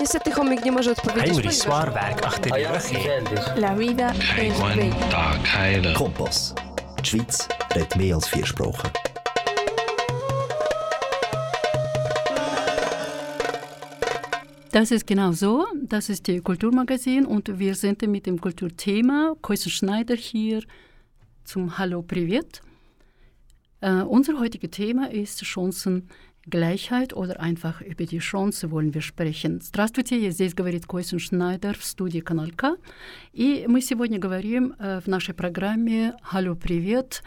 Niestety chomik nie może odpowiedzieć. Heinrich Swarberg die Woche. La vida es bella. Kompass. Die Schweiz redet mehr als vier Sprachen. Das ist genau so. Das ist die Kulturmagazin und wir sind mit dem Kulturthema Koisen Schneider hier zum Hallo Privet. Äh, unser heutiges Thema ist Chancengleichheit oder einfach über die Chance wollen wir сprechen. Здравствуйте, здесь говорит Койсен Шнайдер в студии Канал К. И мы сегодня говорим э, в нашей программе «Алло, привет!»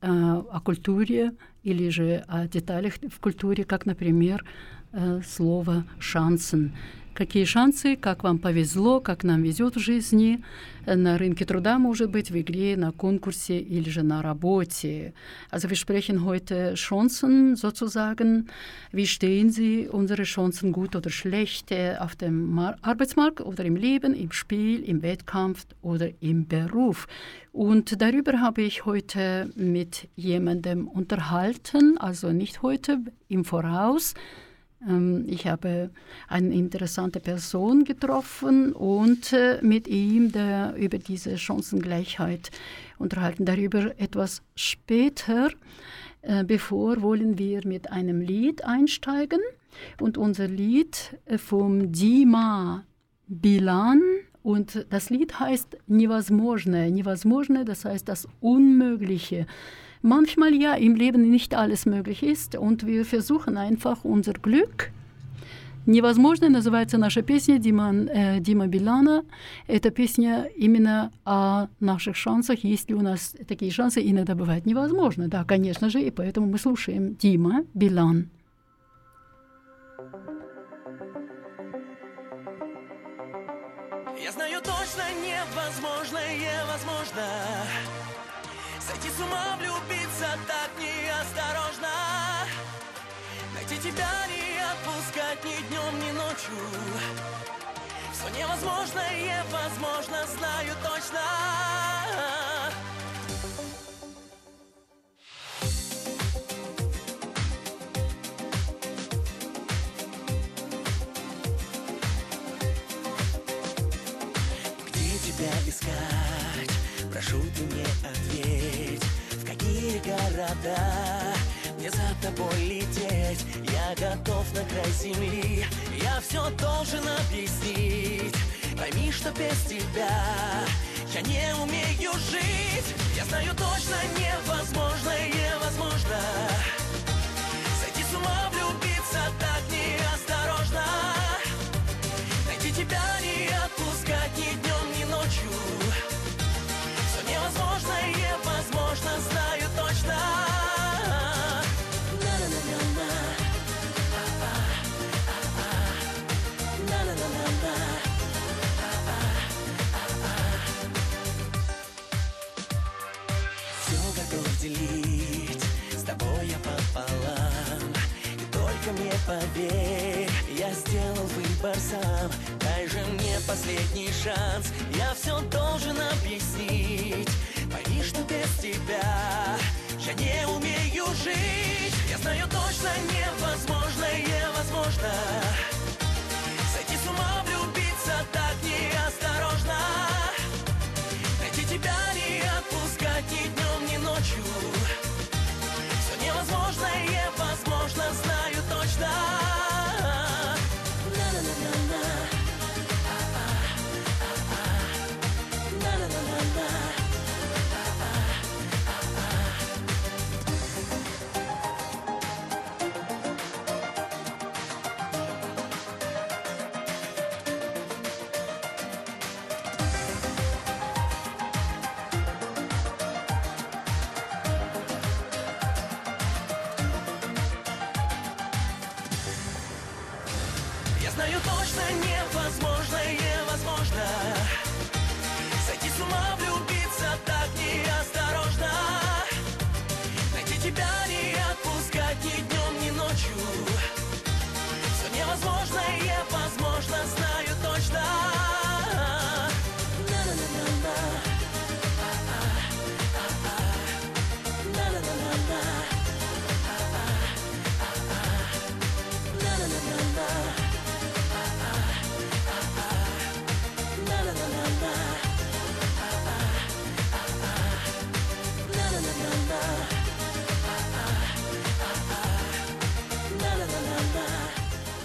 э, о культуре или же о деталях в культуре, как, например, э, слово «шансен». Какие шансы, как вам повезло, как нам везет в жизни, э, на рынке труда, может быть, в игре, на конкурсе или же на работе. Also wir sprechen heute Chancen sozusagen. Wie stehen Sie unsere Chancen gut oder schlecht äh, auf dem Mar Arbeitsmarkt oder im Leben, im Spiel, im Wettkampf oder im Beruf? Und darüber habe ich heute mit jemandem unterhalten, also nicht heute, im Voraus. Ähm, Ich habe eine interessante Person getroffen und äh, mit ihm der, über diese Chancengleichheit unterhalten. Darüber etwas später. Äh, Bevor wollen wir mit einem Lied einsteigen. Und unser Lied äh, vom Dima Bilan. Und das Lied heißt Невозможное. Невозможное, das heißt das Unmögliche. Manchmal ja im Leben nicht alles möglich ist, und wir versuchen einfach unser Glück. Невозможно называется наша песня Дима, э, Дима Билана. Эта песня именно о наших шансах. Есть ли у нас такие шансы, иногда бывает невозможно. Да, конечно же, и поэтому мы слушаем Дима Билан. Я знаю точно невозможное возможно Сойти с ума, влюбиться так неосторожно. Найти тебя, не отпускать ни днем, ни ночью. Все невозможное возможно, знаю точно города. Мне за тобой лететь? Я готов на край земли. Я все должен объяснить. Пойми, что без тебя Я не умею жить. Я знаю точно невозможное возможно поверь, я сделал выбор сам. Дай же мне последний шанс, я все должен объяснить. Пойми, что без тебя я не умею жить. Я знаю точно невозможное возможно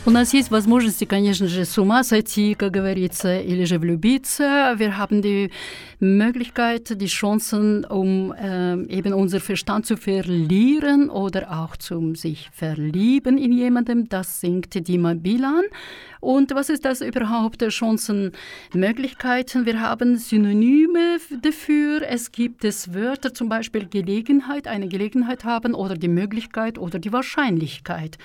У нас есть возможности, конечно же, с ума сойти, как говорится, или же влюбиться. Wir haben die Möglichkeit, die Chancen, um äh, eben unser Verstand zu verlieren oder auch zum sich verlieben in jemandem. Das singt Dima Bilan. Und was ist das überhaupt? Chancenmöglichkeiten. Wir haben Synonyme dafür. Es gibt es Wörter, zum Beispiel Gelegenheit, eine Gelegenheit haben oder die Möglichkeit oder die Wahrscheinlichkeit.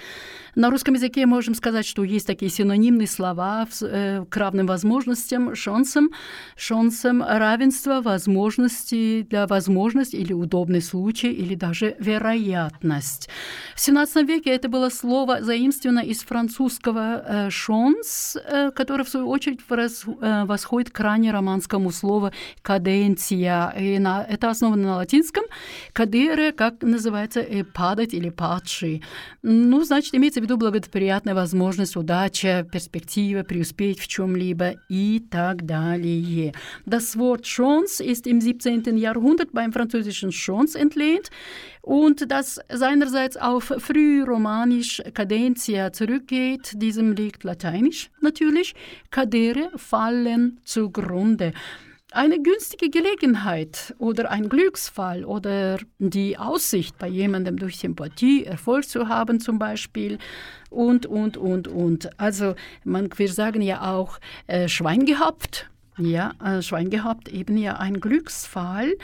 На русском языке можем сказать, что есть такие синонимные слова к равным возможностям, шансам, шансам равенства, возможности для возможности или удобный случай, или даже вероятность. В XVII веке это было слово заимствовано из французского «шанс», которое, в свою очередь, восходит к ранее романскому слову «каденция». И на, это основано на латинском «кадере», как называется, «падать» или «падший». Ну, значит, имеется в виду благоприятная возможность, удача, перспектива, преуспеть в чем-либо и так далее. Das Wort Chance ist im 17. Jahrhundert beim französischen Chance entlehnt und das seinerseits auf frühromanisch Cadentia zurückgeht. Diesem liegt lateinisch natürlich. Cadere, fallen zugrunde eine günstige Gelegenheit oder ein Glücksfall oder die Aussicht, bei jemandem durch Sympathie Erfolg zu haben zum Beispiel und, und, und, und. Also man, wir sagen ja auch äh, Schwein gehabt. Ja, äh, Schwein gehabt, eben ja ein Glücksfall,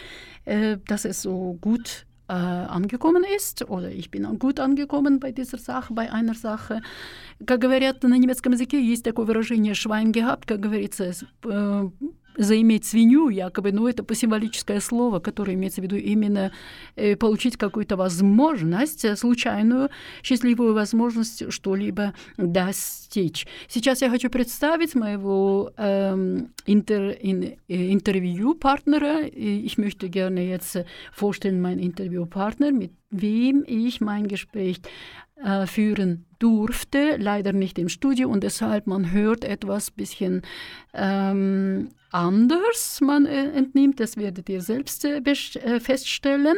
äh, dass es so gut äh, angekommen ist, oder ich bin gut angekommen bei dieser Sache, bei einer Sache. Как говорят на немецком языке, есть такое выражение «швайн gehabt», как говорится, заиметь свинью, якобы, ну, это посимволическое слово, которое имеется в виду именно э, получить какую-то возможность, э, случайную, счастливую возможность что-либо достичь. Сейчас я хочу представить моего ähm, Inter, in, äh, Interviewpartner. Ich möchte gerne jetzt vorstellen, meinen Interviewpartner, mit wem ich mein Gespräch äh, führen durfte, leider nicht im Studio und deshalb man hört etwas bisschen ähm, anders, man äh, entnimmt, das werdet ihr selbst äh, äh, feststellen.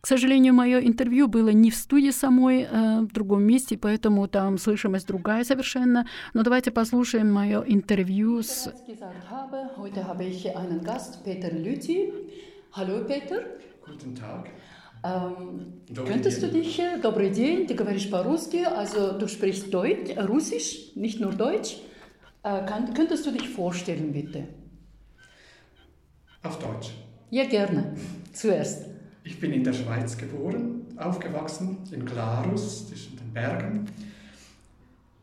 К сожалению, мое интервью было не в студии самой, э, в другом месте, поэтому там слышимость другая совершенно. Но давайте послушаем мое интервью с... Heute habe ich einen Gast, Peter Lüthi. Hallo Peter. Guten Tag. Ähm, könntest du dich, äh, добрый день, du говоришь по-русски, also du sprichst Deutsch, äh, Russisch, nicht nur Deutsch. Äh, kann, könntest du dich vorstellen, bitte? Auf Deutsch. Ja, gerne. Zuerst. Ich bin in der Schweiz geboren, aufgewachsen, in Glarus, zwischen den Bergen.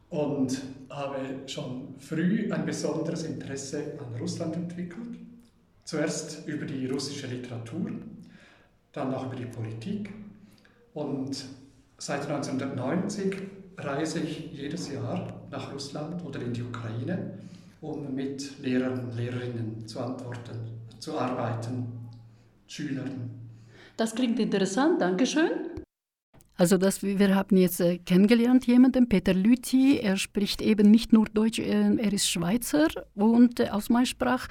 Und habe schon früh ein besonderes Interesse an Russland entwickelt. Zuerst über die russische Literatur, dann auch über die Politik. Und seit 1990 reise ich jedes Jahr nach Russland oder in die Ukraine, um mit Lehrern und Lehrerinnen zu antworten, zu arbeiten, Schülern. Das klingt interessant, Dankeschön. Also das, wir haben jetzt äh, kennengelernt jemanden, Peter Lüthi, er spricht eben nicht nur Deutsch, äh, er ist Schweizer und äh, aus Malsprach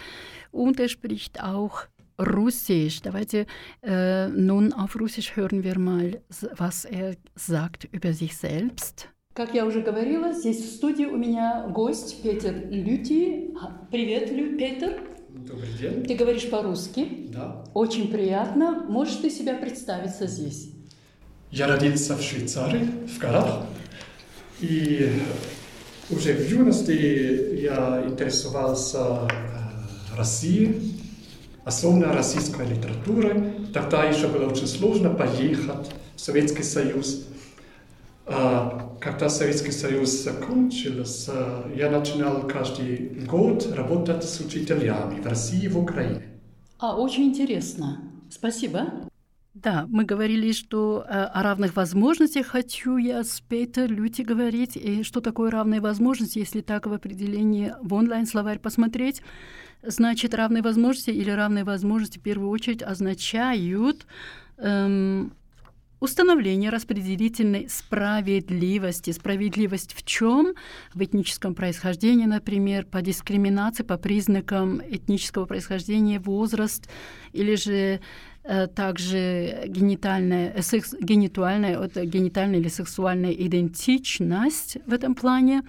und er spricht auch Russisch. Давайте äh, nun auf Russisch hören wir mal, was er sagt über sich selbst. Как я уже говорила, здесь в студии у меня гость Петер Люти. Привет, Лю, Петер. Добрый день. Ты говоришь по-русски? Да. Очень приятно. Можешь ты себя представиться здесь? Я родился в Швейцарии, в горах. И уже в юности я интересовался Россией, особенно российской литературой. Тогда еще было очень сложно поехать в Советский Союз. Когда Советский Союз закончился, я начинал каждый год работать с учителями в России и в Украине. А, очень интересно. Спасибо. Да, мы говорили, что э, о равных возможностях хочу я с Петер Люти говорить. И что такое равные возможности, если так в определении в онлайн-словарь посмотреть? Значит, равные возможности или равные возможности в первую очередь означают эм, установление распределительной справедливости. Справедливость в чем? В этническом происхождении, например, по дискриминации, по признакам этнического происхождения, возраст или же также генитальная, секс, генитуальная, это генитальная или сексуальная идентичность в этом плане,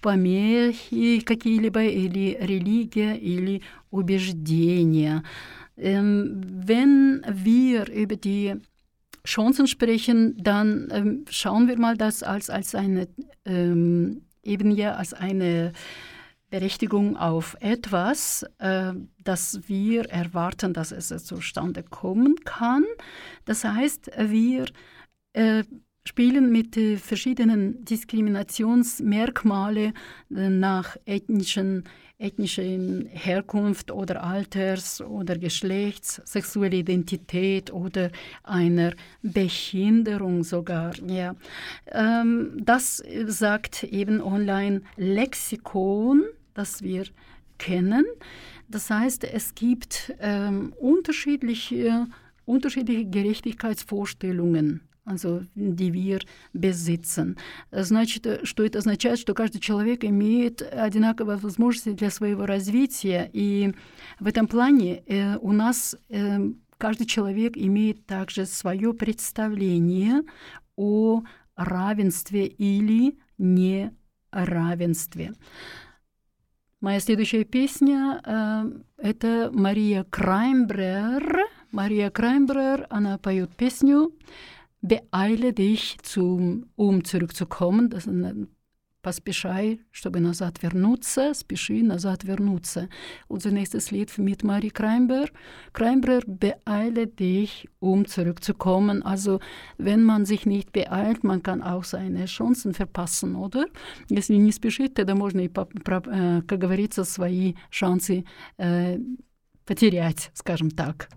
помехи какие-либо или религия или убеждения. Ähm, wenn wir über die Chancen sprechen, dann ähm, schauen wir mal das als, als eine, ähm, eben ja als eine Berechtigung auf etwas, äh, das wir erwarten, dass es zustande kommen kann. Das heißt, wir äh, spielen mit äh, verschiedenen Diskriminationsmerkmale äh, nach ethnischen, ethnischen Herkunft oder Alters oder Geschlechts, sexuelle Identität oder einer Behinderung sogar. Ja. Ähm, das sagt eben Online-Lexikon, das wir kennen. Das heißt, es gibt ähm, unterschiedliche, unterschiedliche Gerechtigkeitsvorstellungen also die wir besitzen. Значит, что это означает, что каждый человек имеет одинаковые возможности для своего развития, и в этом плане э, у нас э, каждый человек имеет также свое представление о равенстве или неравенстве. Моя следующая песня э, это Мария Краймбрер. Мария Краймбрер, она поет песню beeile dich, zum, um zurückzukommen. Das Поспешай, чтобы назад вернуться, спеши назад вернуться. Unser nächstes Lied mit Marie Kreinber. Kreinber, beeile dich, um zurückzukommen. Also, wenn man sich nicht beeilt, man kann auch seine Chancen verpassen, oder? Если не спешить, тогда можно и, как говорится, свои шансы э, потерять, скажем так.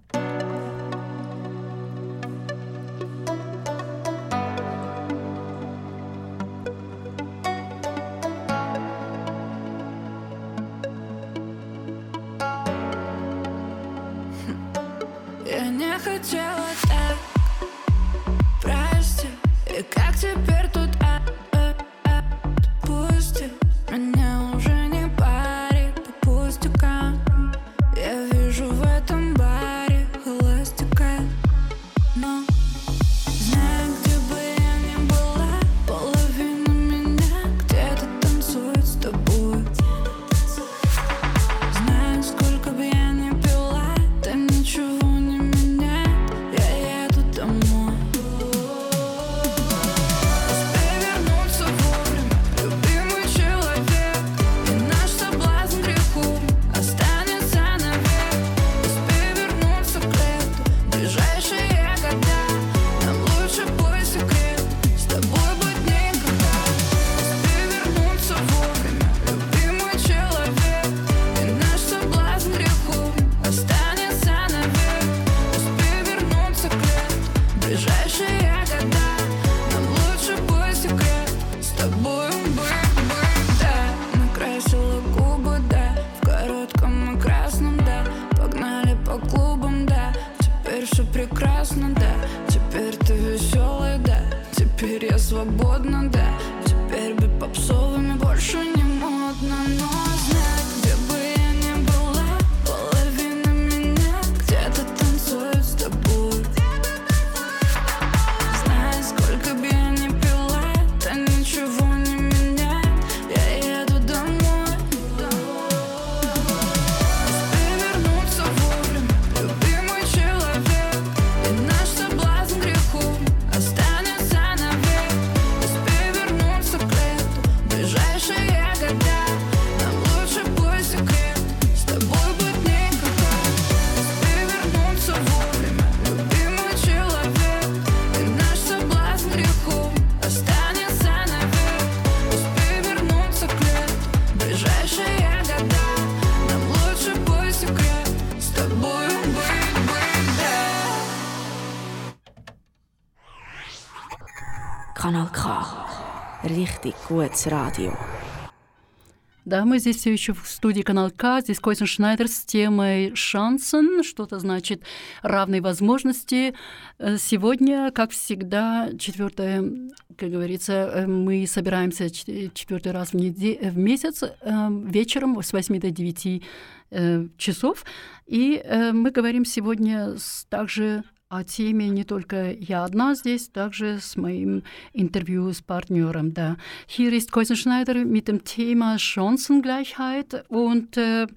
back to bed. Gutes Radio. Да, мы здесь все еще в студии Канал К, здесь Койсен Шнайдер с темой «Шансен», что-то значит «равные возможности». Э, сегодня, как всегда, четвертое, как говорится, э, мы собираемся четвертый раз в, неде- в месяц э, вечером с 8 до 9 часов, и мы говорим сегодня также о теме не только я одна здесь, также с моим Interview с партнером. Да. Hier ist Käusenschneider mit dem Thema Chancengleichheit und äh,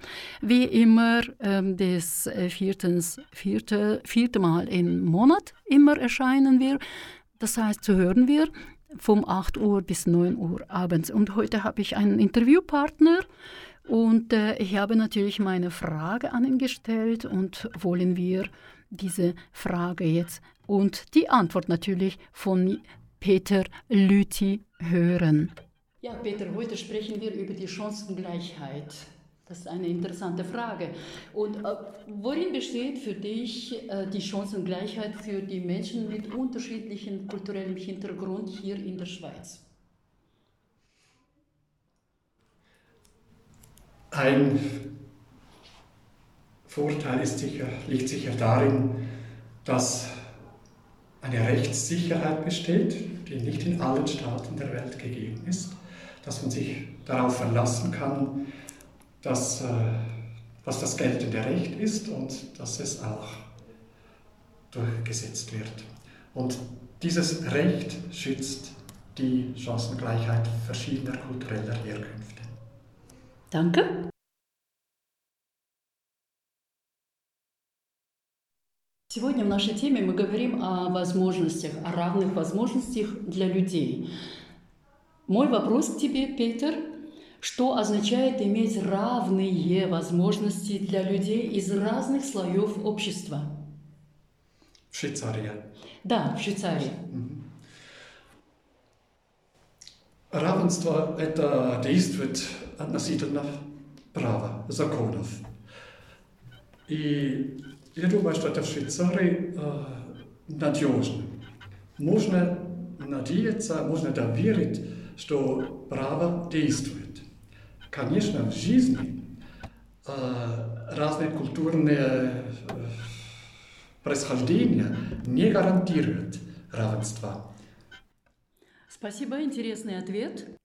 wie immer äh, das viertens, vierte, vierte Mal im Monat immer erscheinen wir. Das heißt, zu hören wir vom 8 Uhr bis 9 Uhr abends. Und heute habe ich einen Interviewpartner und äh, ich habe natürlich meine Frage an ihn gestellt und wollen wir diese Frage jetzt und die Antwort natürlich von Peter Lüthi hören. Ja, Peter, heute sprechen wir über die Chancengleichheit. Das ist eine interessante Frage. Und äh, worin besteht für dich äh, die Chancengleichheit für die Menschen mit unterschiedlichem kulturellem Hintergrund hier in der Schweiz? Ein Vorteil ist sicher, liegt sicher darin, dass eine Rechtssicherheit besteht, die nicht in allen Staaten der Welt gegeben ist, dass man sich darauf verlassen kann, dass, äh, was das geltende Recht ist und dass es auch durchgesetzt wird. Und dieses Recht schützt die Chancengleichheit verschiedener kultureller Herkünfte. Danke. Сегодня в нашей теме мы говорим о возможностях, о равных возможностях для людей. Мой вопрос к тебе, Петер, что означает иметь равные возможности для людей из разных слоев общества? В Швейцарии. Да, в Швейцарии. Равенство – это действует относительно права, законов. И я думаю, что это в Швейцарии э, надежно. Можно надеяться, можно доверить, что право действует. Конечно, в жизни э, разные культурные э, происхождения не гарантируют равенства. Спасибо, интересный ответ.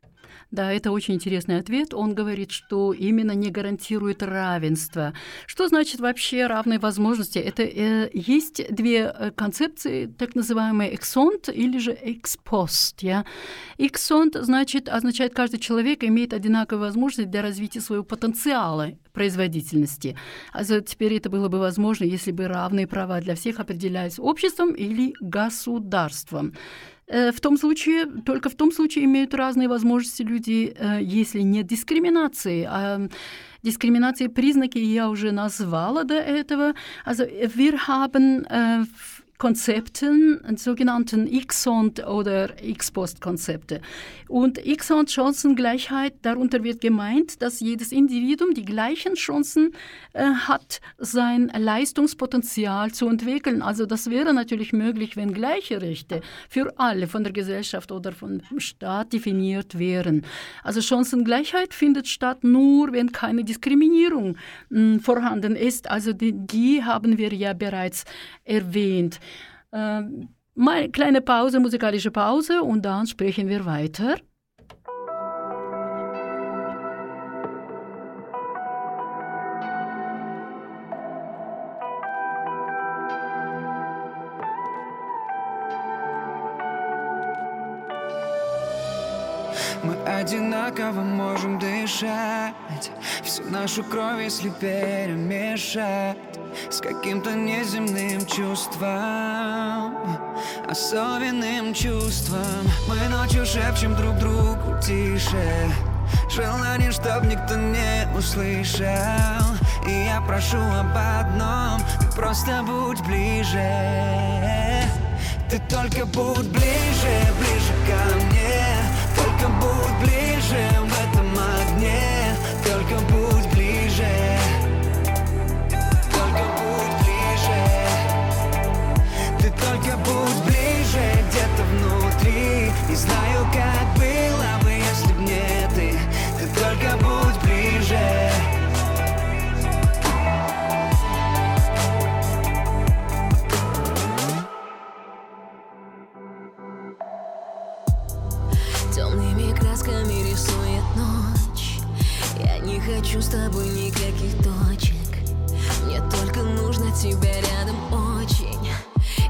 Да, это очень интересный ответ. Он говорит, что именно не гарантирует равенство. Что значит вообще равные возможности? Это э, есть две э, концепции, так называемые эксонт или же экспост. Я. Эксонт значит, означает, каждый человек имеет одинаковые возможности для развития своего потенциала производительности. А теперь это было бы возможно, если бы равные права для всех определялись обществом или государством. Э, в том случае, только в том случае имеют разные возможности люди, э, если нет дискриминации. А Diskriminatie признаки я уже назвала до этого. Also wir haben äh, Konzepten, sogenannten X-Sond- oder X-Post-Konzepte. Und X-Sond-Chancengleichheit, darunter wird gemeint, dass jedes Individuum die gleichen Chancen äh, hat, sein Leistungspotenzial zu entwickeln. Also das wäre natürlich möglich, wenn gleiche Rechte für alle von der Gesellschaft oder vom Staat definiert wären. Also Chancengleichheit findet statt nur, wenn keine Diskriminierung mh, vorhanden ist. Also die, die haben wir ja bereits erwähnt. Äh, mal kleine Pause, musikalische Pause und dann sprechen wir weiter. Мы одинаково можем дышать Всю нашу кровь, если перемешать С каким-то неземным чувством Особенным чувством. Мы ночью шепчем друг другу тише. Желание, чтоб никто не услышал. И я прошу об одном. Ты просто будь ближе. Ты только будь ближе, ближе ко мне. Только будь Не знаю, как было бы, если б не ты. Ты только будь ближе. Темными красками рисует ночь. Я не хочу с тобой никаких точек. Мне только нужно тебя рядом очень.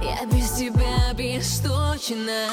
Я без тебя бесточна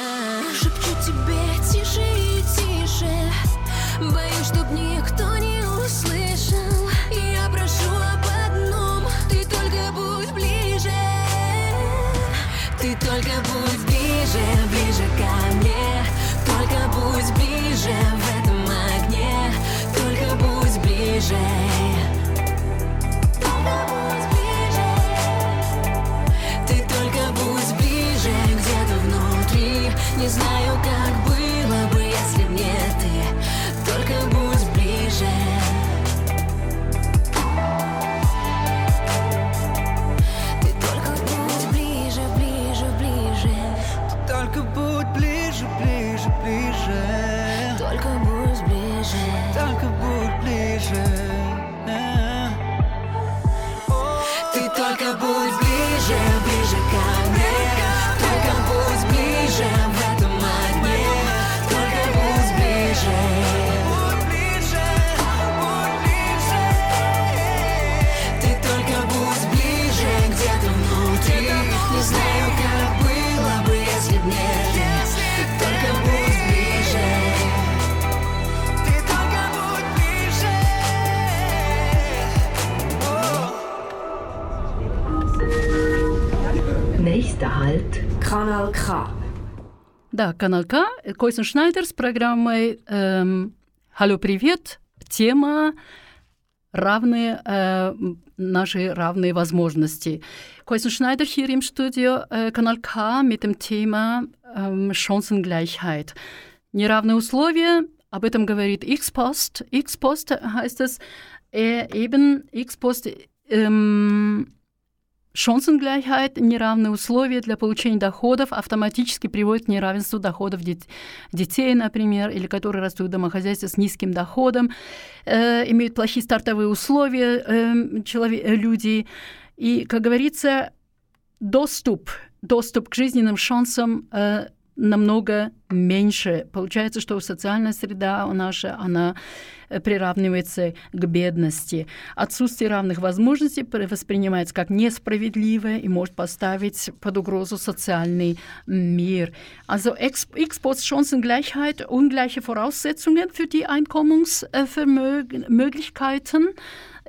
Не знаю, как было бы, если б не Kanal K. Да, канал К, Койсен Шнайдер с программой эм, «Алло, привет!» Тема равные, э, наши равные возможности. Койсен Schneider hier im Studio, äh, Kanal K mit dem Thema ähm, Chancengleichheit. Неравные условия, об этом говорит X-Post. X-Post heißt es äh, eben, X-Post ähm, Шансengleichheit, неравные условия для получения доходов автоматически приводят к неравенству доходов дет- детей, например, или которые растут в домохозяйстве с низким доходом, э, имеют плохие стартовые условия э, челове- э, люди. И, как говорится, доступ, доступ к жизненным шансам э, намного меньше. Получается, что социальная среда наша, она э, приравнивается к бедности. Отсутствие равных возможностей пр- воспринимается как несправедливое и может поставить под угрозу социальный мир. Also Ex Exportchancengleichheit, ungleiche Voraussetzungen für die Einkommensmöglichkeiten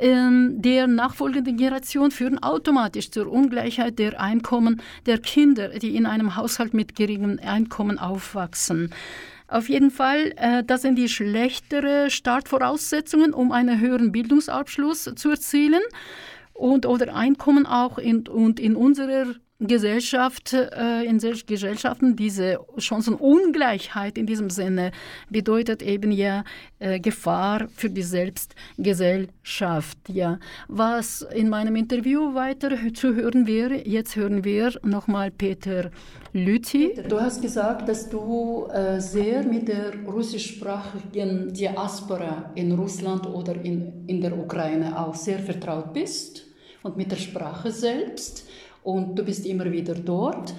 der nachfolgenden Generation führen automatisch zur Ungleichheit der Einkommen der Kinder, die in einem Haushalt mit geringem Einkommen aufwachsen. Auf jeden Fall, äh, das sind die schlechtere Startvoraussetzungen, um einen höheren Bildungsabschluss zu erzielen und oder Einkommen auch in, und in unserer Gesellschaft, äh, in sel- Gesellschaften, diese Chancenungleichheit in diesem Sinne bedeutet eben ja äh, Gefahr für die Selbstgesellschaft. Ja. Was in meinem Interview weiter zu hören wäre, jetzt hören wir nochmal Peter Lüthi. Du hast gesagt, dass du äh, sehr mit der russischsprachigen Diaspora in Russland oder in, in der Ukraine auch sehr vertraut bist und mit der Sprache selbst und du bist immer wieder dort.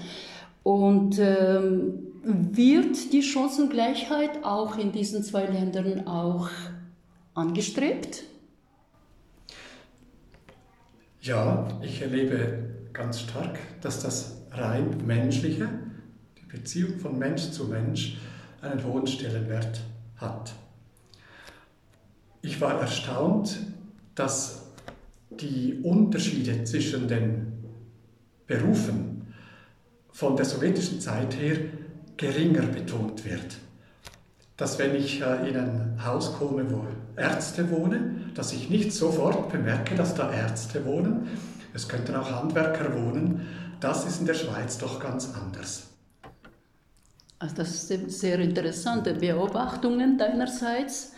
Und ähm, wird die Chancengleichheit auch in diesen zwei Ländern auch angestrebt? Ja, ich erlebe ganz stark, dass das rein menschliche, die Beziehung von Mensch zu Mensch, einen hohen Stellenwert hat. Ich war erstaunt, dass die Unterschiede zwischen den Berufen von der sowjetischen Zeit her geringer betont wird. Dass wenn ich äh, in ein Haus komme, wo Ärzte wohnen, dass ich nicht sofort bemerke, dass da Ärzte wohnen. Es könnten auch Handwerker wohnen. Das ist in der Schweiz doch ganz anders. Also das sind sehr interessante Beobachtungen deinerseits.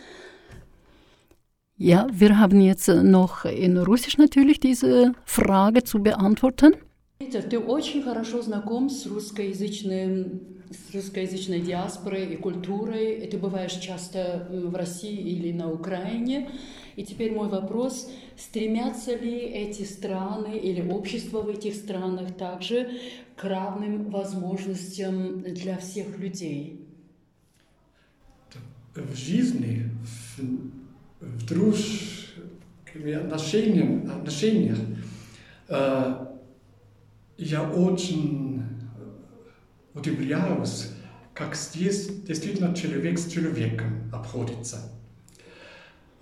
Ja, wir haben jetzt noch in Russisch natürlich diese Frage zu beantworten. Питер, ты очень хорошо знаком с русскоязычным, с русскоязычной диаспорой и культурой. Ты бываешь часто в России или на Украине. И теперь мой вопрос, стремятся ли эти страны или общество в этих странах также к равным возможностям для всех людей? В жизни, в, в друж, отношениях, отношениях э, я очень удивляюсь, как здесь действительно человек с человеком обходится.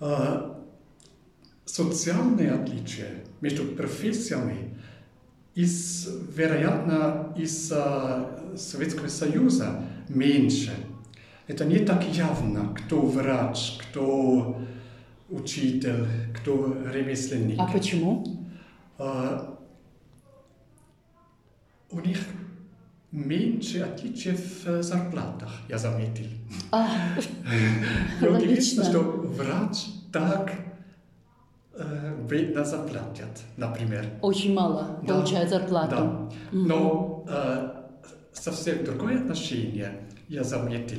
Э, социальные отличия между профессиями из, вероятно, из э, Советского Союза меньше. Это не так явно, кто врач, кто учитель, кто ремесленник. А почему? У них меньше отличий в зарплатах, я заметил. А, И удивительно, что врач так э, бедно заплатят, например. Очень мало Да, получает зарплату. Да. Но э, совсем другое отношение я заметил.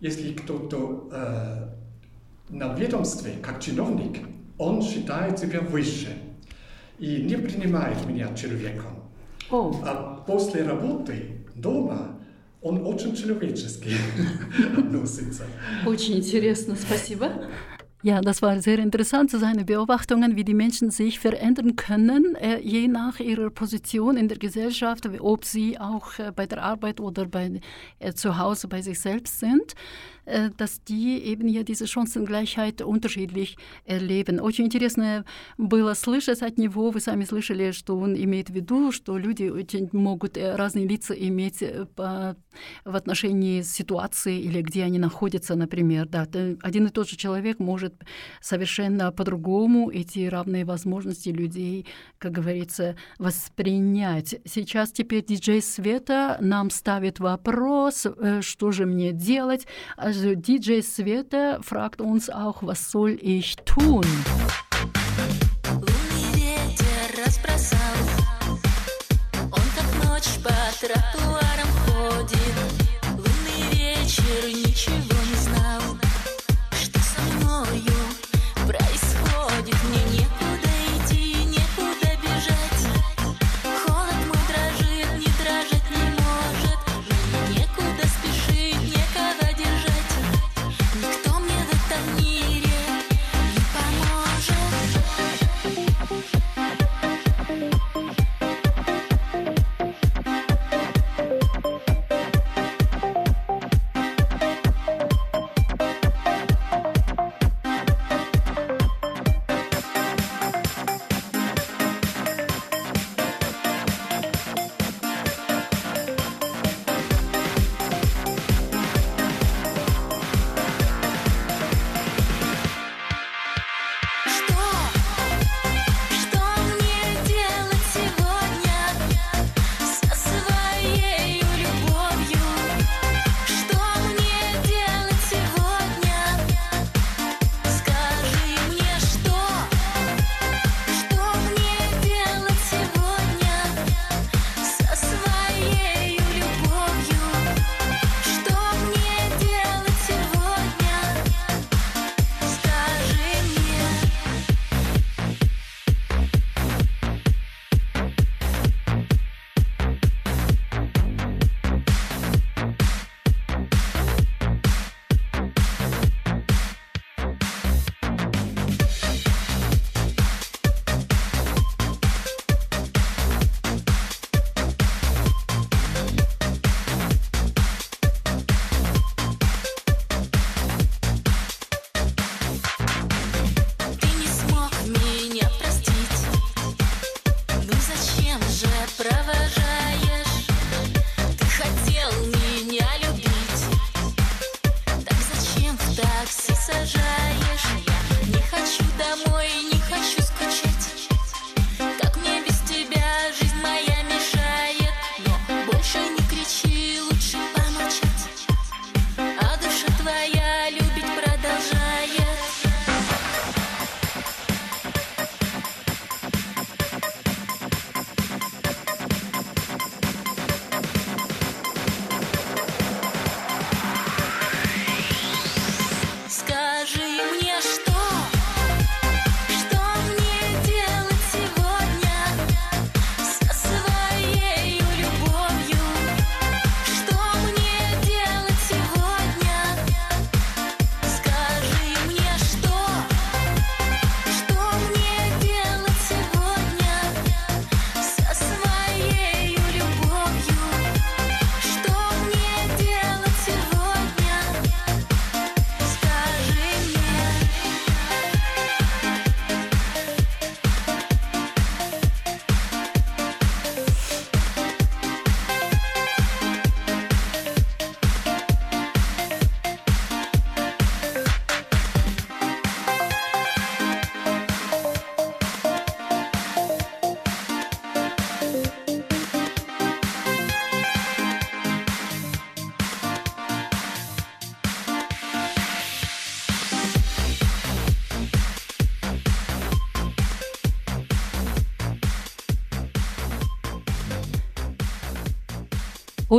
Если кто-то э, на ведомстве, как чиновник, он считает себя выше и не принимает меня человеком. О, А после работы дома он очень человечески относится. Очень интересно, спасибо. Ja, das war sehr interessant, so seine Beobachtungen, wie die Menschen sich verändern können, äh, je nach ihrer Position in der Gesellschaft, ob sie auch äh, bei der Arbeit oder bei, äh, zu Hause bei sich selbst sind, äh, Dass die eben hier diese Chancengleichheit unterschiedlich erleben. Очень интересно было слышать от него, вы сами слышали, что он имеет в виду, что люди очень могут э, разные лица иметь э, по- в отношении ситуации или где они находятся, например. Да, один и тот же человек может совершенно по-другому эти равные возможности людей, как говорится, воспринять. Сейчас теперь диджей Света нам ставит вопрос, э, что же мне делать. Also DJ Света fragt uns auch, was soll ich tun? Лунный ветер разбросал Он как ночь по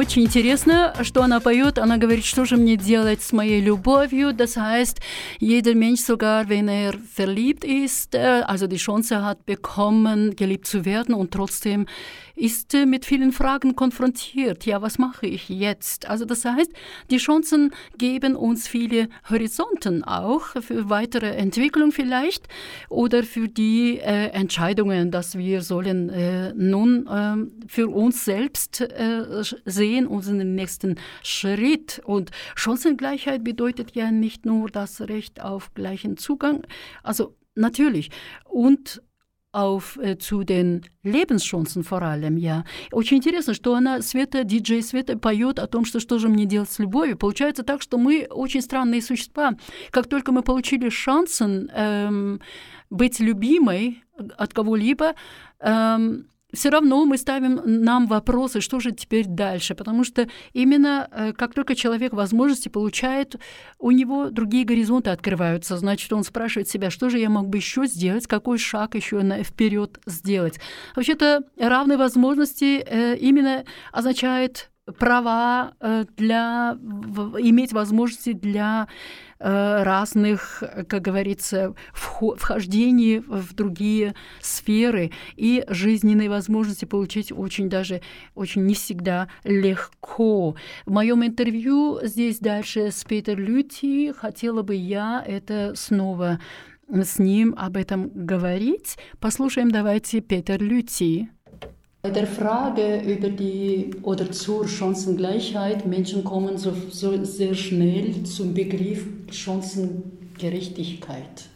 Очень интересно, что она poет. Она говорит, что же мне делать с моей любовью. Das heißt, jeder Mensch, sogar wenn er verliebt ist, äh, also die Chance hat bekommen, geliebt zu werden und trotzdem ist äh, mit vielen Fragen konfrontiert. Ja, was mache ich jetzt? Also das heißt, die Chancen geben uns viele Horizonten auch für weitere Entwicklung vielleicht oder für die äh, Entscheidungen, dass wir sollen äh, nun äh, für uns selbst äh, sehen, unseren nächsten Schritt. Und Chancengleichheit bedeutet ja nicht nur das Recht auf gleichen Zugang, also natürlich. Und auf, äh, zu den Lebenschancen vor allem, ja. Очень интересно, что она, Света, диджей Света, поет о том, что что же мне делать с любовью. Получается так, что мы очень странные существа. Как только мы получили шанс эм, быть любимой от кого-либо, эм, все равно мы ставим нам вопросы, что же теперь дальше, потому что именно э, как только человек возможности получает, у него другие горизонты открываются, значит, он спрашивает себя, что же я мог бы еще сделать, какой шаг еще вперед сделать. Вообще-то равные возможности э, именно означает права э, для иметь возможности для Э, разных, как говорится, вхождений в другие сферы и жизненные возможности получить очень даже, очень не всегда легко. В моем интервью здесь дальше с Петер Люти хотела бы я это снова с ним об этом говорить. Послушаем давайте Петер Люти. Bei der Frage über die oder zur Chancengleichheit, Menschen kommen so, so sehr schnell zum Begriff Chancengerechtigkeit.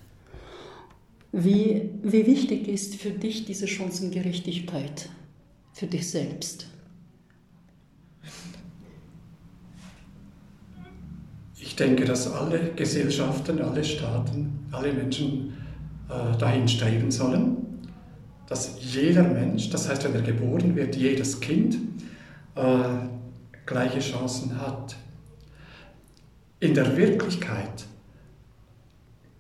Wie, wie wichtig ist für dich diese Chancengerechtigkeit, für dich selbst? Ich denke, dass alle Gesellschaften, alle Staaten, alle Menschen äh, dahin streben sollen, dass jeder Mensch, das heißt, wenn er geboren wird, jedes Kind äh, gleiche Chancen hat. In der Wirklichkeit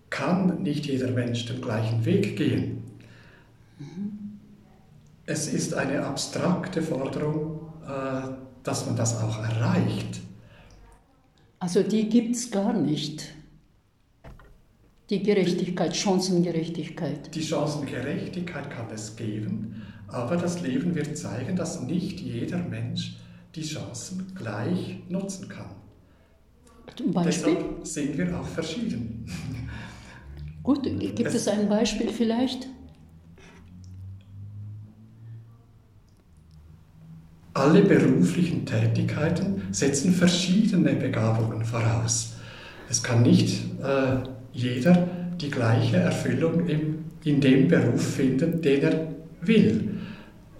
kann nicht jeder Mensch den gleichen Weg gehen. Es ist eine abstrakte Forderung, äh, dass man das auch erreicht. Also die gibt es gar nicht. Die Gerechtigkeit, Chancengerechtigkeit. Die Chancengerechtigkeit kann es geben, aber das Leben wird zeigen, dass nicht jeder Mensch die Chancen gleich nutzen kann. Zum Beispiel? Deshalb sind wir auch verschieden. Gut, gibt es, es ein Beispiel vielleicht? Alle beruflichen Tätigkeiten setzen verschiedene Begabungen voraus. Es kann nicht äh, jeder die gleiche Erfüllung im, in dem Beruf finden, den er will.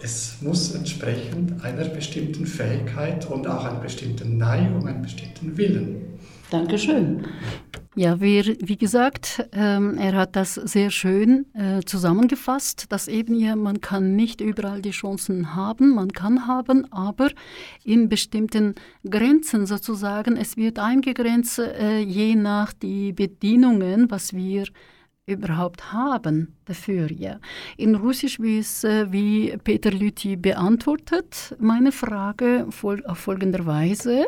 Es muss entsprechend einer bestimmten Fähigkeit und auch einer bestimmten Neigung, einem bestimmten Willen. Dankeschön. Ja, wie, wie gesagt, ähm, er hat das sehr schön äh, zusammengefasst, dass eben ja, man kann nicht überall die Chancen haben, man kann haben, aber in bestimmten Grenzen sozusagen, es wird eingegrenzt äh, je nach die Bedingungen, was wir überhaupt haben dafür. Ja. In Russisch, wie, es, äh, wie Peter Lüthi beantwortet, meine Frage fol auf folgender Weise.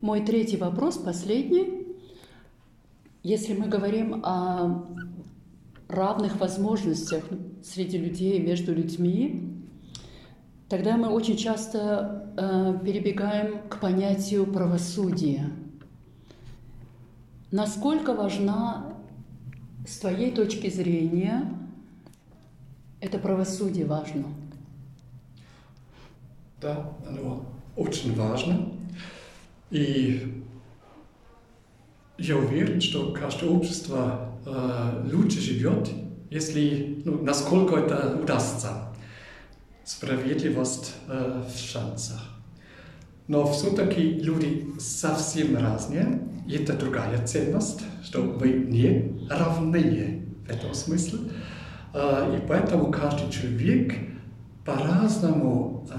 Мой третий вопрос, последний. Если мы говорим о равных возможностях среди людей, между людьми, тогда мы очень часто э, перебегаем к понятию правосудия. Насколько важна с твоей точки зрения это правосудие важно? Да, оно очень важно. И Я уверен, что каждое общество э, лучше живет, если, ну, насколько это удастся. Справедливость э, в шансах. Но все-таки люди совсем разные. И это другая ценность, что мы не равны в этом смысле. Э, и поэтому каждый человек по-разному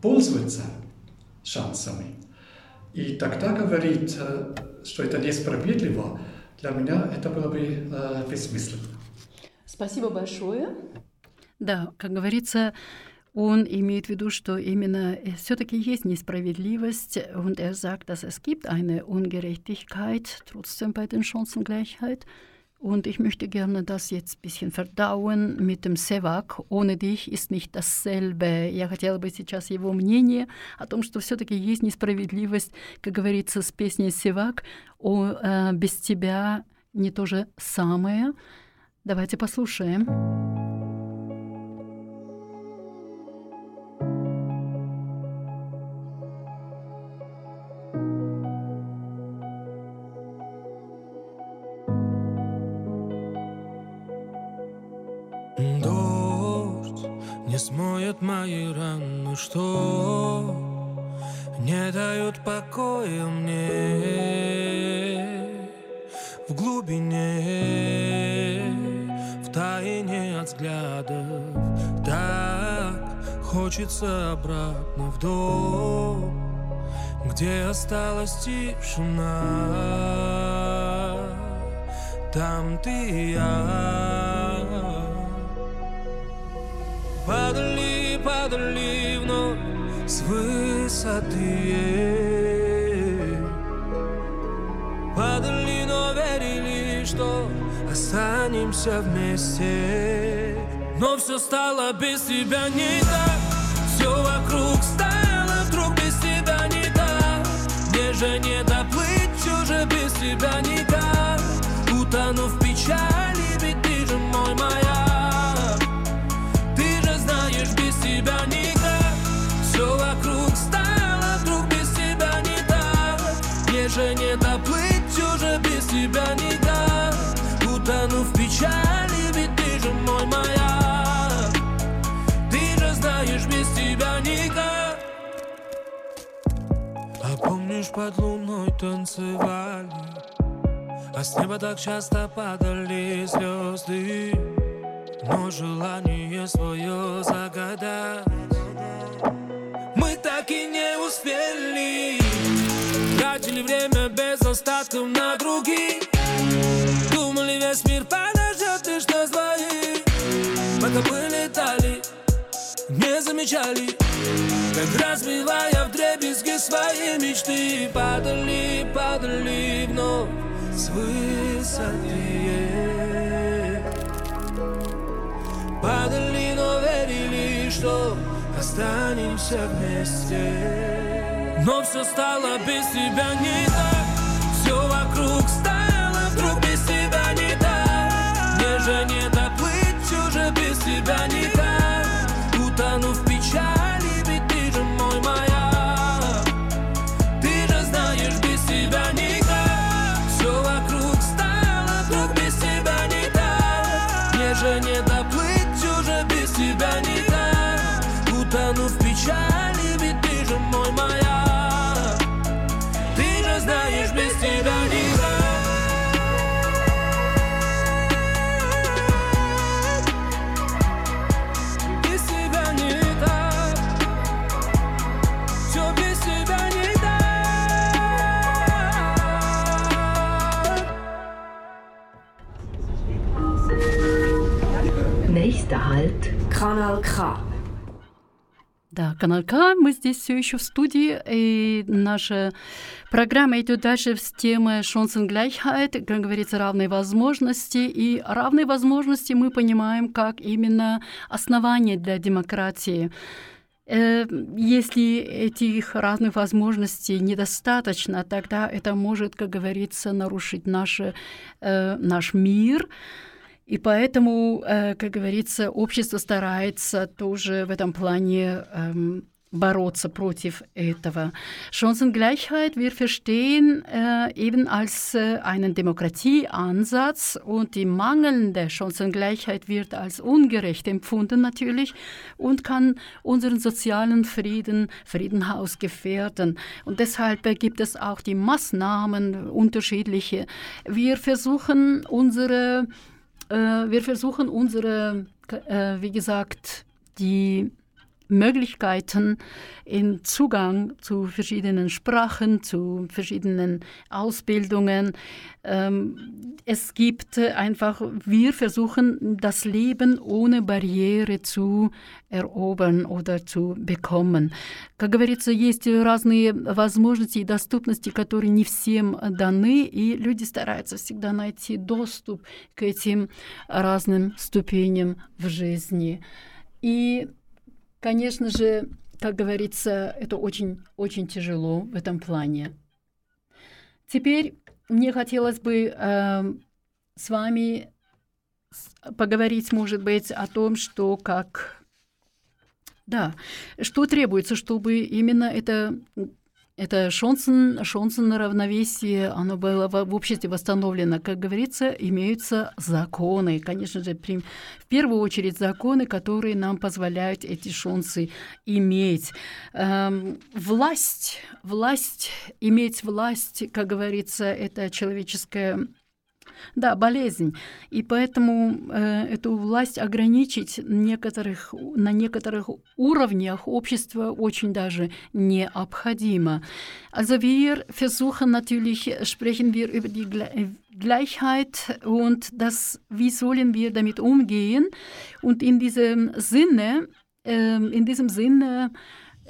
пользуется шансами. И тогда говорить, что это несправедливо, для меня это было бы э, бессмысленно. Спасибо большое. Да, как говорится, Он имеет в виду, что именно все-таки есть несправедливость, und er sagt, dass es gibt eine Ungerechtigkeit trotzdem bei den Chancengleichheit. Und ich möchte gerne das jetzt ein bisschen verdauen mit dem Sevak. Ohne dich ist nicht dasselbe. Я хотела бы сейчас его мнение о том, что все-таки есть несправедливость, как говорится с песней Севак, о, э, без тебя не то же самое. Давайте послушаем. Покоя мне в глубине, в тайне от взглядов. Так хочется обратно в дом, где осталась тишина. Там ты и я. Падали, падали вновь с высоты верили, что останемся вместе. Но все стало без тебя не так. Все вокруг стало вдруг без тебя не так. Мне же не доплыть уже без тебя никак Утону в печали, под луной танцевали А с неба так часто падали звезды. Но желание свое загадать Мы так и не успели. Тратили время без остатков на других Думали, весь мир подождет лишь нас двоих Пока мы летали, не замечали Как разбивая в дребезги свои мечты Падали, падали вновь с высоты. Падали, но верили, что останемся вместе. Но все стало без тебя не так. Все вокруг стало вдруг без тебя не так. Мне Halt Kanal K. Да, канал К, мы здесь все еще в студии, и наша программа идет дальше с темой Chancengleichheit, как говорится, равные возможности. И равные возможности мы понимаем как именно основание для демократии. Э, Если этих разных возможностей недостаточно, тогда это может, как говорится, нарушить наше, э, наш мир. И поэтому, э, как говорится, общество старается тоже в этом плане эм, bороться против этого. Chancengleichheit, wir verstehen äh, eben als äh, einen Demokratieansatz und die mangelnde Chancengleichheit wird als ungerecht empfunden natürlich und kann unseren sozialen Frieden, Friedenhaus gefährden. Und deshalb äh, gibt es auch die Maßnahmen unterschiedliche. Wir versuchen unsere äh, wir versuchen unsere, äh, wie gesagt, die Möglichkeiten in Zugang zu verschiedenen Sprachen, zu verschiedenen Ausbildungen. Ähm, es gibt einfach, wir versuchen das Leben ohne Barriere zu erobern oder zu bekommen. Как говорится, есть разные возможности и доступности, которые не всем даны, и люди стараются всегда найти доступ к этим разным ступеням в жизни. И Конечно же, как говорится, это очень-очень тяжело в этом плане. Теперь мне хотелось бы э, с вами поговорить, может быть, о том, что как... Да, что требуется, чтобы именно это это шансон, шансон на равновесие, оно было в обществе восстановлено. Как говорится, имеются законы. Конечно же, в первую очередь законы, которые нам позволяют эти шансы иметь. Эм, власть, власть, иметь власть, как говорится, это человеческое да, болезнь. И поэтому э, эту власть ограничить некоторых, на некоторых уровнях общества очень даже необходимо. Also wir versuchen natürlich, sprechen wir über die Gleichheit und das, wie sollen wir damit umgehen. Und in diesem Sinne, äh, in diesem Sinne,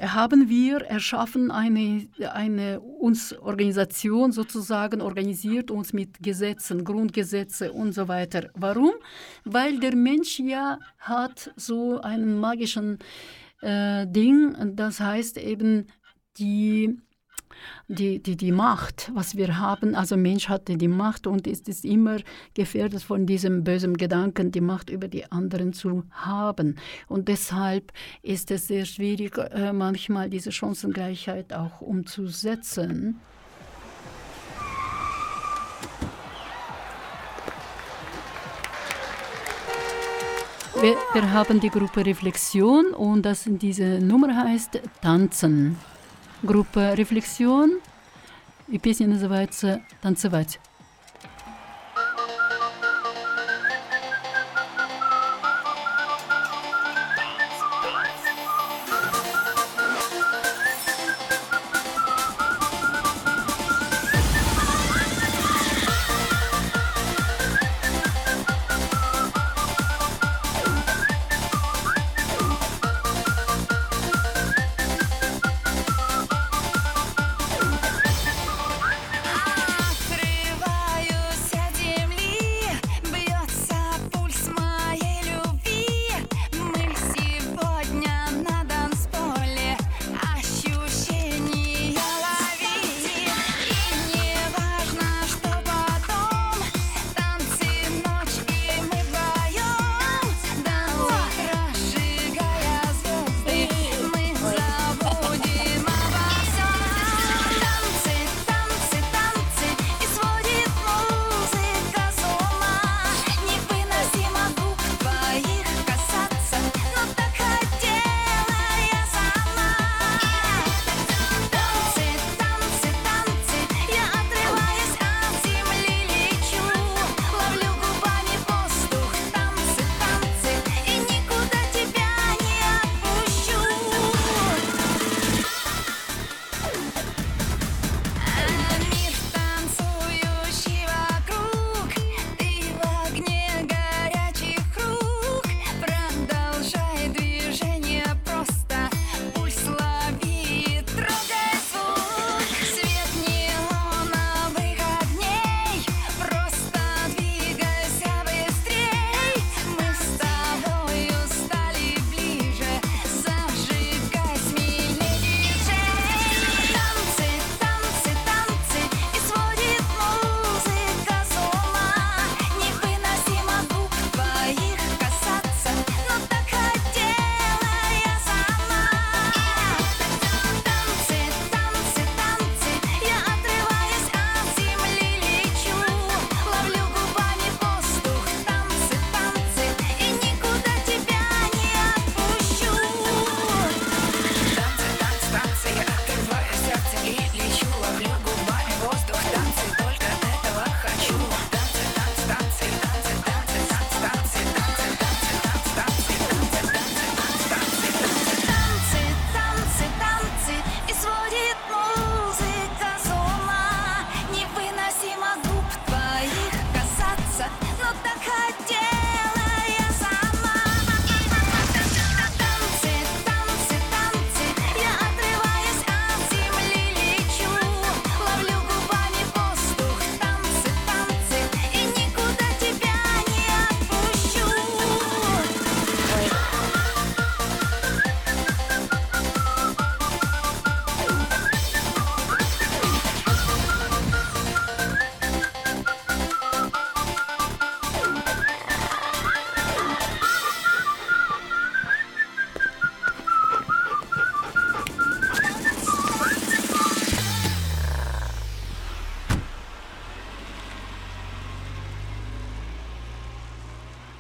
haben wir erschaffen eine, eine uns Organisation sozusagen organisiert uns mit Gesetzen, Grundgesetze und so weiter. Warum? Weil der Mensch ja hat so einen magischen äh, Ding, das heißt eben die die, die, die Macht, was wir haben, also Mensch hatte die Macht und ist, ist immer gefährdet von diesem bösen Gedanken, die Macht über die anderen zu haben. Und deshalb ist es sehr schwierig, äh, manchmal diese Chancengleichheit auch umzusetzen. Wir, wir, haben die Gruppe Reflexion und das, diese Nummer heißt Tanzen. Группа «Рефлексион», и песня называется «Танцевать».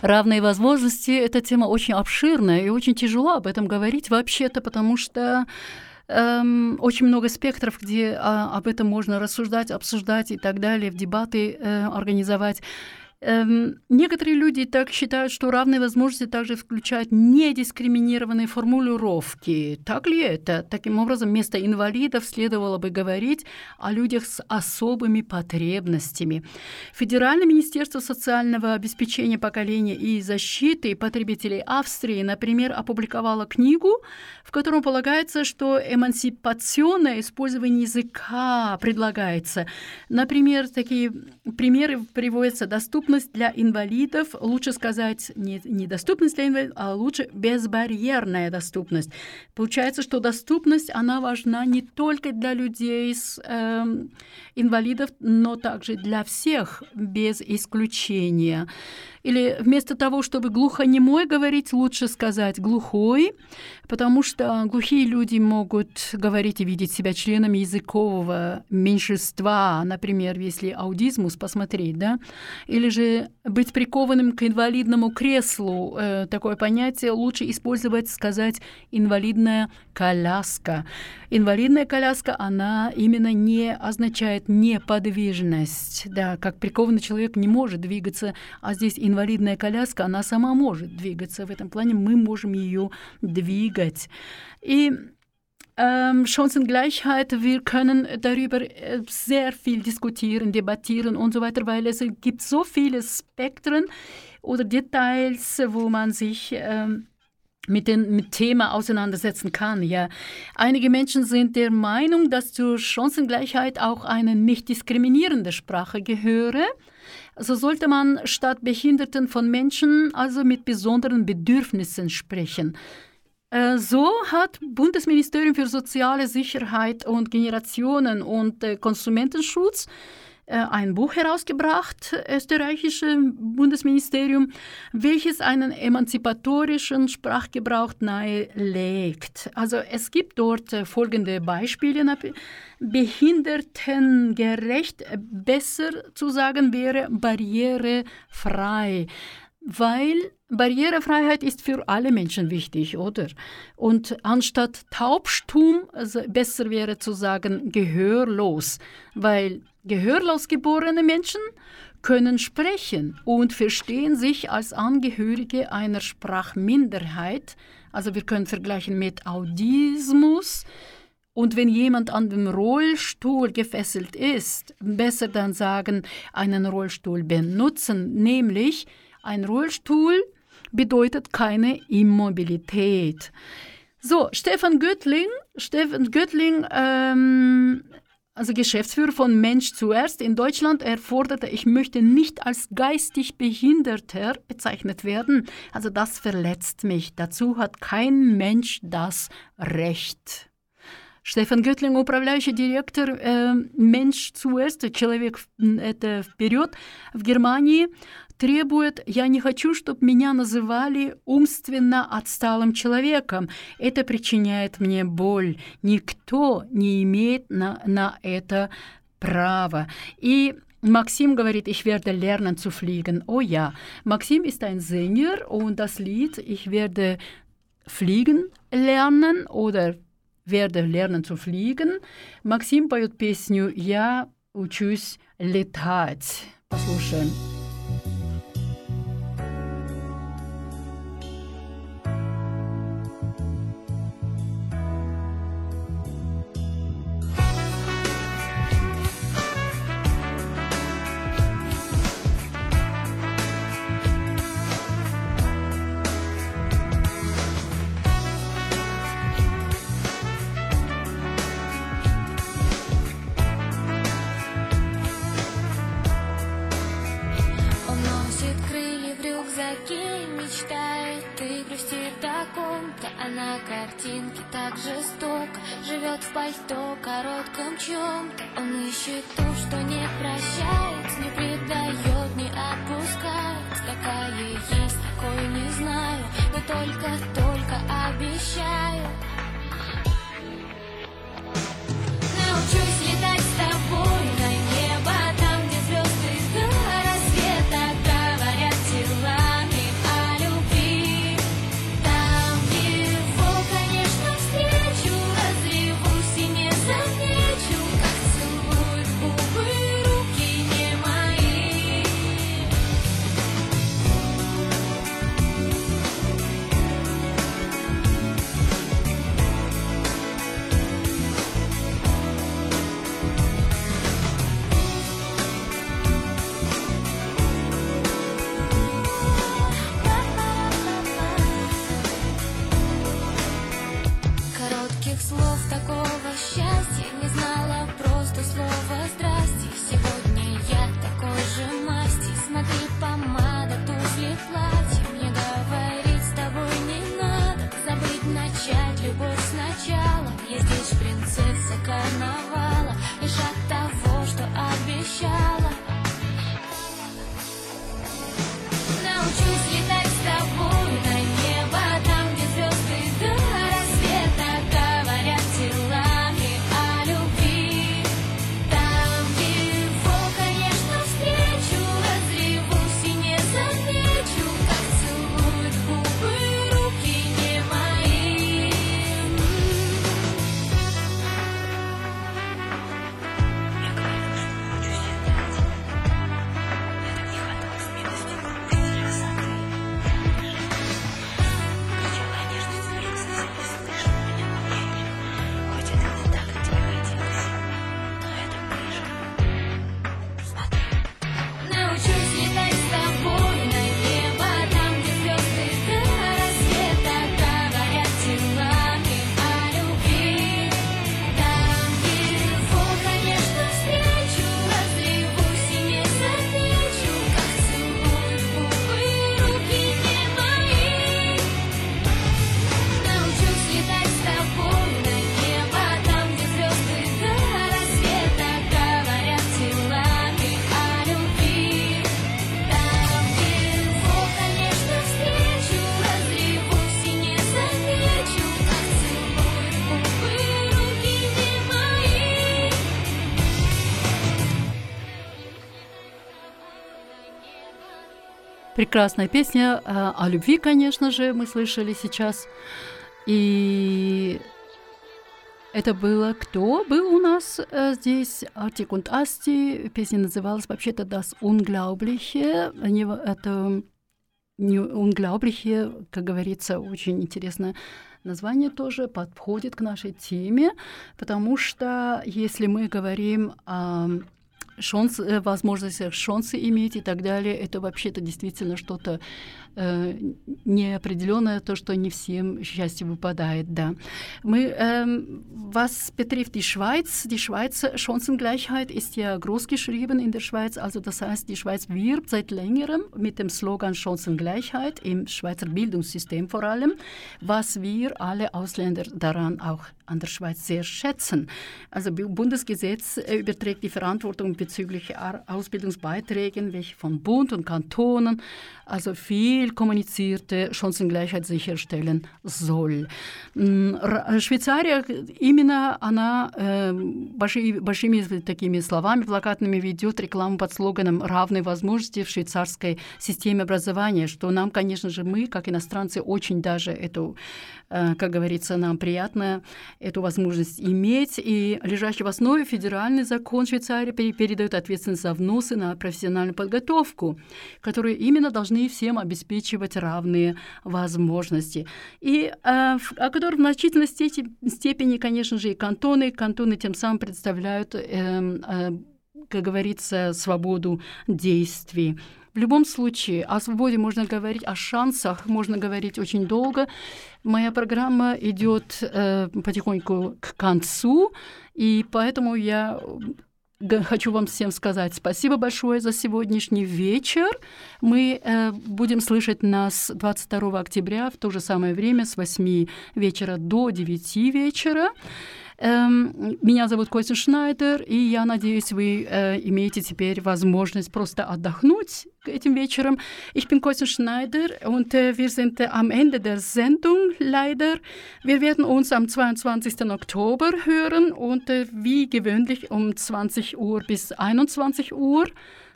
Равные возможности – это тема очень обширная и очень тяжело об этом говорить вообще-то, потому что эм, очень много спектров, где а, об этом можно рассуждать, обсуждать и так далее, в дебаты э, организовать. Эм, некоторые люди так считают, что равные возможности также включают недискриминированные формулировки. Так ли это? Таким образом, вместо инвалидов следовало бы говорить о людях с особыми потребностями. Федеральное министерство социального обеспечения поколения и защиты потребителей Австрии, например, опубликовало книгу, в котором полагается, что эмансипационное использование языка предлагается. Например, такие примеры приводятся доступность для инвалидов, лучше сказать не, не доступность для инвалидов, а лучше безбарьерная доступность. Получается, что доступность, она важна не только для людей с э, инвалидов, но также для всех без исключения. Или вместо того, чтобы глухонемой говорить, лучше сказать глухой, потому что глухие люди могут говорить и видеть себя членами языкового меньшинства, например, если аудизмус посмотреть, да, или же быть прикованным к инвалидному креслу, э, такое понятие лучше использовать, сказать инвалидная коляска. Инвалидная коляска, она именно не означает неподвижность, да, как прикованный человек не может двигаться, а здесь инвалидная коляска, она сама может двигаться. В этом плане мы можем ее двигать. И ähm, Chancengleichheit, wir können darüber äh, sehr viel diskutieren, debattieren und so weiter, weil es gibt so viele Spektren oder Details, wo man sich ähm, mit dem mit Thema auseinandersetzen kann. Ja, einige Menschen sind der Meinung, dass zur Chancengleichheit auch eine nicht diskriminierende Sprache gehöre. So sollte man statt Behinderten von Menschen also mit besonderen Bedürfnissen sprechen. Äh, So hat Bundesministerium für soziale Sicherheit und Generationen und äh, Konsumentenschutz äh, ein Buch herausgebracht, österreichische Bundesministerium, welches einen emanzipatorischen Sprachgebrauch nahelegt. Also es gibt dort folgende Beispiele. Behindertengerecht, besser zu sagen wäre barrierefrei, weil Barrierefreiheit ist für alle Menschen wichtig, oder? Und anstatt taubstum, also besser wäre zu sagen gehörlos, weil gehörlos geborene Menschen können sprechen und verstehen sich als Angehörige einer Sprachminderheit. Also wir können vergleichen mit Audismus. Und wenn jemand an dem Rollstuhl gefesselt ist, besser dann sagen, einen Rollstuhl benutzen, nämlich ein Rollstuhl bedeutet keine Immobilität. So, Stefan Göttling, Stefan Göttling, ähm, also Geschäftsführer von Mensch zuerst in Deutschland, er forderte, ich möchte nicht als geistig Behinderter bezeichnet werden. Also das verletzt mich. Dazu hat kein Mensch das Recht. Стефан Гетлинг, управляющий директор э, «Меньш Цуэст», «Человек это вперед» в Германии, требует «я не хочу, чтобы меня называли умственно отсталым человеком. Это причиняет мне боль. Никто не имеет на, на это права». И Maxim говорит, ich werde lernen zu fliegen. Oh ja, Maxim ist ein Sänger und das Lied Ich werde fliegen lernen oder werde lernen zu fliegen. Максим поет песню «Я учусь летать». Послушаем. Чем-то Он ищет ту, что не прощает Прекрасная песня э, о любви, конечно же, мы слышали сейчас. И это было кто был у нас э, здесь? Артик und Асти. Песня называлась вообще-то «Das Unglaubliche». Не- Это не «Unglaubliche», как говорится, очень интересное название тоже подходит к нашей теме, потому что если мы говорим о шанс, э, возможностях шансы иметь и так далее, это вообще-то действительно что-то э, неопределенное, то, что не всем счастье выпадает, да. Мы, ähm, was betrifft die Schweiz, die Schweiz Chancengleichheit ist ja groß geschrieben in der Schweiz, also das heißt, die Schweiz wirbt seit längerem mit dem Slogan Chancengleichheit im Schweizer Bildungssystem vor allem, was wir alle Ausländer daran auch an der Schweiz sehr schätzen. Also Bu- Bundesgesetz äh, überträgt die Verantwortung bezüglich Ar- Ausbildungsbeiträgen, welche von Bund und Kantonen also viel kommunizierte Chancengleichheit sicherstellen soll. Р- Швейцария именно она э, больши- большими такими словами плакатными ведет рекламу под слоганом «равные возможности в швейцарской системе образования», что нам, конечно же, мы, как иностранцы, очень даже эту, э, как говорится, нам приятно эту возможность иметь. И лежащий в основе федеральный закон Швейцарии пере- передает ответственность за вносы на профессиональную подготовку, которые именно должны всем обеспечивать равные возможности. И э, о которых в значительной степени, степени, конечно же, и кантоны. Кантоны тем самым представляют, эм, э, как говорится, свободу действий. В любом случае, о свободе можно говорить, о шансах можно говорить очень долго. Моя программа идет э, потихоньку к концу, и поэтому я г- хочу вам всем сказать спасибо большое за сегодняшний вечер. Мы э, будем слышать нас 22 октября в то же самое время с 8 вечера до 9 вечера. Эм, Меня зовут Костя Шнайдер, и я надеюсь, вы э, имеете теперь возможность просто отдохнуть этим вечером. Ich bin Kostja Schneider und äh, wir sind äh, am Ende der Sendung leider. Wir werden uns am 22. Oktober hören und äh, wie gewöhnlich um 20 Uhr bis 21 Uhr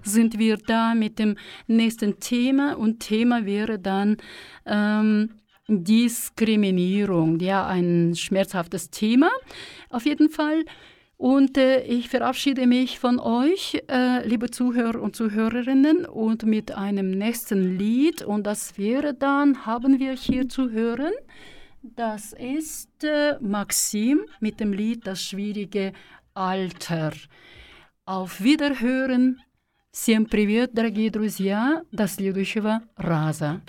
sind wir da mit dem nächsten Thema und Thema wäre dann ähm, Diskriminierung. Ja, ein schmerzhaftes Thema auf jeden Fall. Und äh, ich verabschiede mich von euch, äh, liebe Zuhörer und Zuhörerinnen, und mit einem nächsten Lied. Und das wäre dann, haben wir hier zu hören, das ist äh, Maxim mit dem Lied Das schwierige Alter. Auf Wiederhören. Всем привет, дорогие друзья. До следующего раза.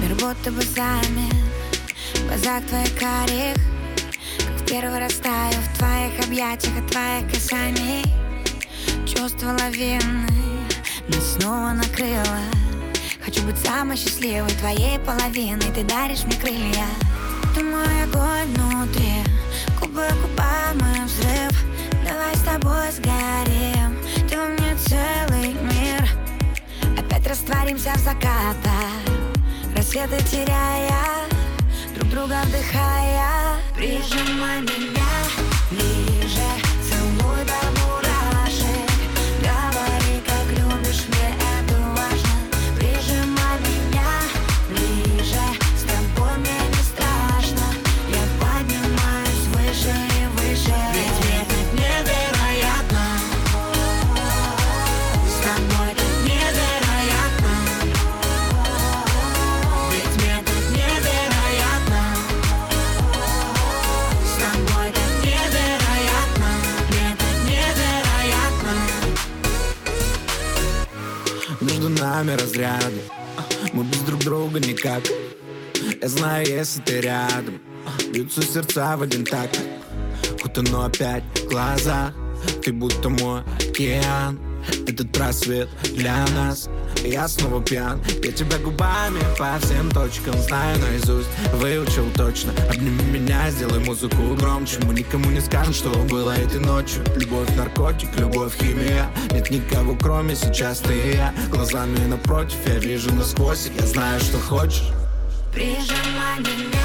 Мир будто бы замер В глазах твоих карих Как в первый раз таю в твоих объятиях От твоих касаний. Чувство лавины Нас снова накрыло. Хочу быть самой счастливой твоей половиной. Ты даришь мне крылья. Ты мой огонь внутри Губы к губам и взрыв. Давай с тобой сгорим Ты во мне целый мир. Опять растворимся в закатах Рассветы теряя Друг друга вдыхая Прижимай меня разряды Мы без друг друга никак. Я знаю, если ты рядом. Бьются сердца в один такт. Утону опять в глаза. Ты будто мой океан. Этот рассвет для нас И Я снова пьян. Я тебя губами по всем точкам Знаю наизусть, выучил точно. Обними меня, сделай музыку громче. Мы никому не скажем, что было этой ночью. Любовь, наркотик, любовь, химия. Нет никого, кроме сейчас ты и я. Глазами напротив, я вижу насквозь. Я знаю, что хочешь. Прижимай меня